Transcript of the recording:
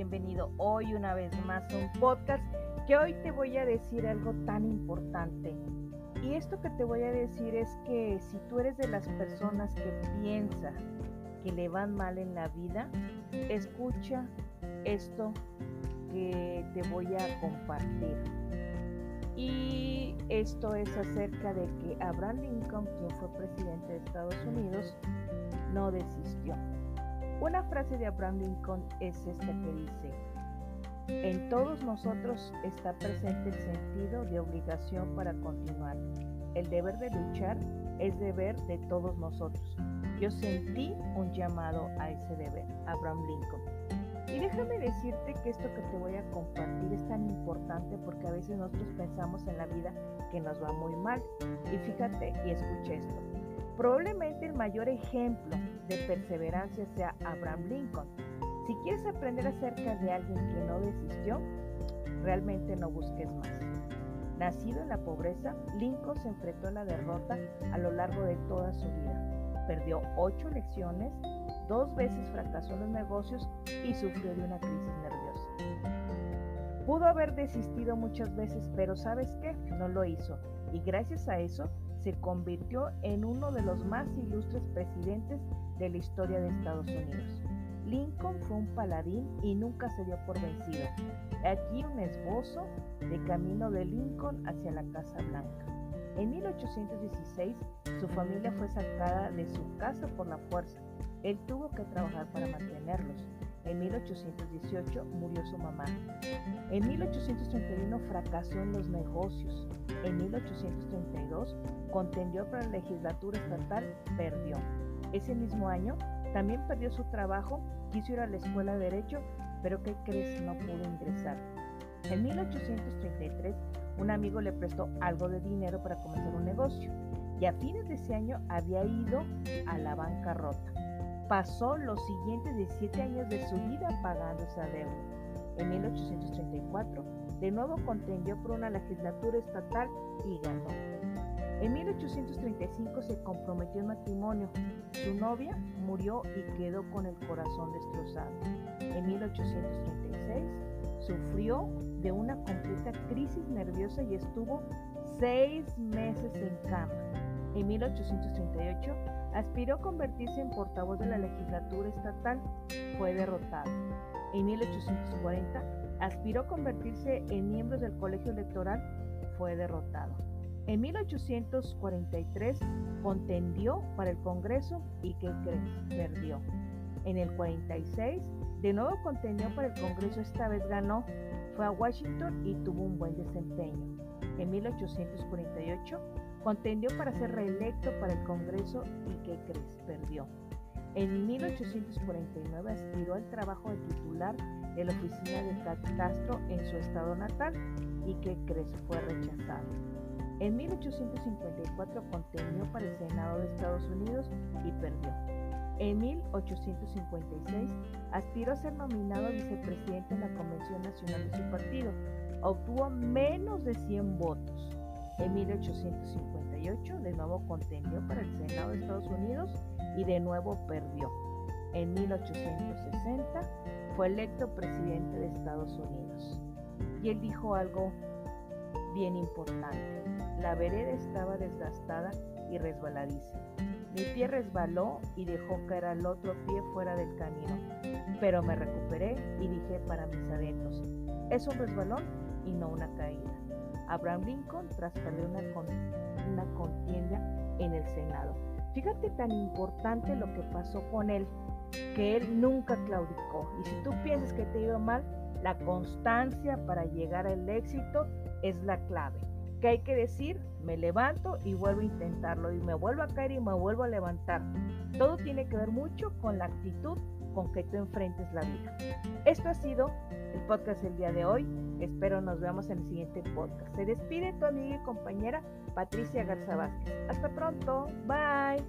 bienvenido hoy una vez más a un podcast que hoy te voy a decir algo tan importante. Y esto que te voy a decir es que si tú eres de las personas que piensa que le van mal en la vida, escucha esto que te voy a compartir. Y esto es acerca de que Abraham Lincoln, quien fue presidente de Estados Unidos, no desistió. Una frase de Abraham Lincoln es esta que dice, en todos nosotros está presente el sentido de obligación para continuar. El deber de luchar es deber de todos nosotros. Yo sentí un llamado a ese deber, Abraham Lincoln. Y déjame decirte que esto que te voy a compartir es tan importante porque a veces nosotros pensamos en la vida que nos va muy mal. Y fíjate y escucha esto. Probablemente el mayor ejemplo de perseverancia sea Abraham Lincoln. Si quieres aprender acerca de alguien que no desistió, realmente no busques más. Nacido en la pobreza, Lincoln se enfrentó a la derrota a lo largo de toda su vida. Perdió ocho elecciones, dos veces fracasó en los negocios y sufrió de una crisis nerviosa. Pudo haber desistido muchas veces, pero ¿sabes qué? No lo hizo. Y gracias a eso se convirtió en uno de los más ilustres presidentes de la historia de Estados Unidos. Lincoln fue un paladín y nunca se dio por vencido. Aquí un esbozo de camino de Lincoln hacia la Casa Blanca. En 1816 su familia fue sacada de su casa por la fuerza. Él tuvo que trabajar para mantenerlos. En 1818 murió su mamá. En 1831 fracasó en los negocios. En 1832 contendió para la legislatura estatal, perdió. Ese mismo año también perdió su trabajo, quiso ir a la escuela de Derecho, pero ¿qué crees? No pudo ingresar. En 1833 un amigo le prestó algo de dinero para comenzar un negocio y a fines de ese año había ido a la bancarrota pasó los siguientes 17 años de su vida pagando esa deuda. En 1834, de nuevo contendió por una legislatura estatal y ganó. En 1835 se comprometió en matrimonio. Su novia murió y quedó con el corazón destrozado. En 1836 sufrió de una completa crisis nerviosa y estuvo seis meses en cama. En 1838 aspiró a convertirse en portavoz de la legislatura estatal, fue derrotado. En 1840 aspiró a convertirse en miembro del colegio electoral, fue derrotado. En 1843 contendió para el Congreso y ¿qué crees? Perdió. En el 46 de nuevo contendió para el Congreso, esta vez ganó, fue a Washington y tuvo un buen desempeño. En 1848 Contendió para ser reelecto para el Congreso y ¿qué crees? Perdió. En 1849 aspiró al trabajo de titular de la oficina de Castro en su estado natal y ¿qué crees? Fue rechazado. En 1854 contendió para el Senado de Estados Unidos y perdió. En 1856 aspiró a ser nominado vicepresidente en la Convención Nacional de su partido. Obtuvo menos de 100 votos. En 1858 de nuevo contendió para el Senado de Estados Unidos y de nuevo perdió. En 1860 fue electo presidente de Estados Unidos. Y él dijo algo bien importante. La vereda estaba desgastada y resbaladiza. Mi pie resbaló y dejó caer al otro pie fuera del camino, pero me recuperé y dije para mis adentros, es un resbalón y no una caída. Abraham Lincoln tras perder una, contienda en el Senado. Fíjate tan importante lo que pasó con él, que él nunca claudicó. Y si tú piensas que te ha ido mal, la constancia para llegar al éxito es la clave. ¿Qué hay que decir? Me levanto y vuelvo a intentarlo y me vuelvo a caer y me vuelvo a levantar. Todo tiene que ver mucho con la actitud con que tú enfrentes la vida. Esto ha sido el podcast del día de hoy. Espero nos veamos en el siguiente podcast. Se despide tu amiga y compañera Patricia Garza Vázquez. Hasta pronto. Bye.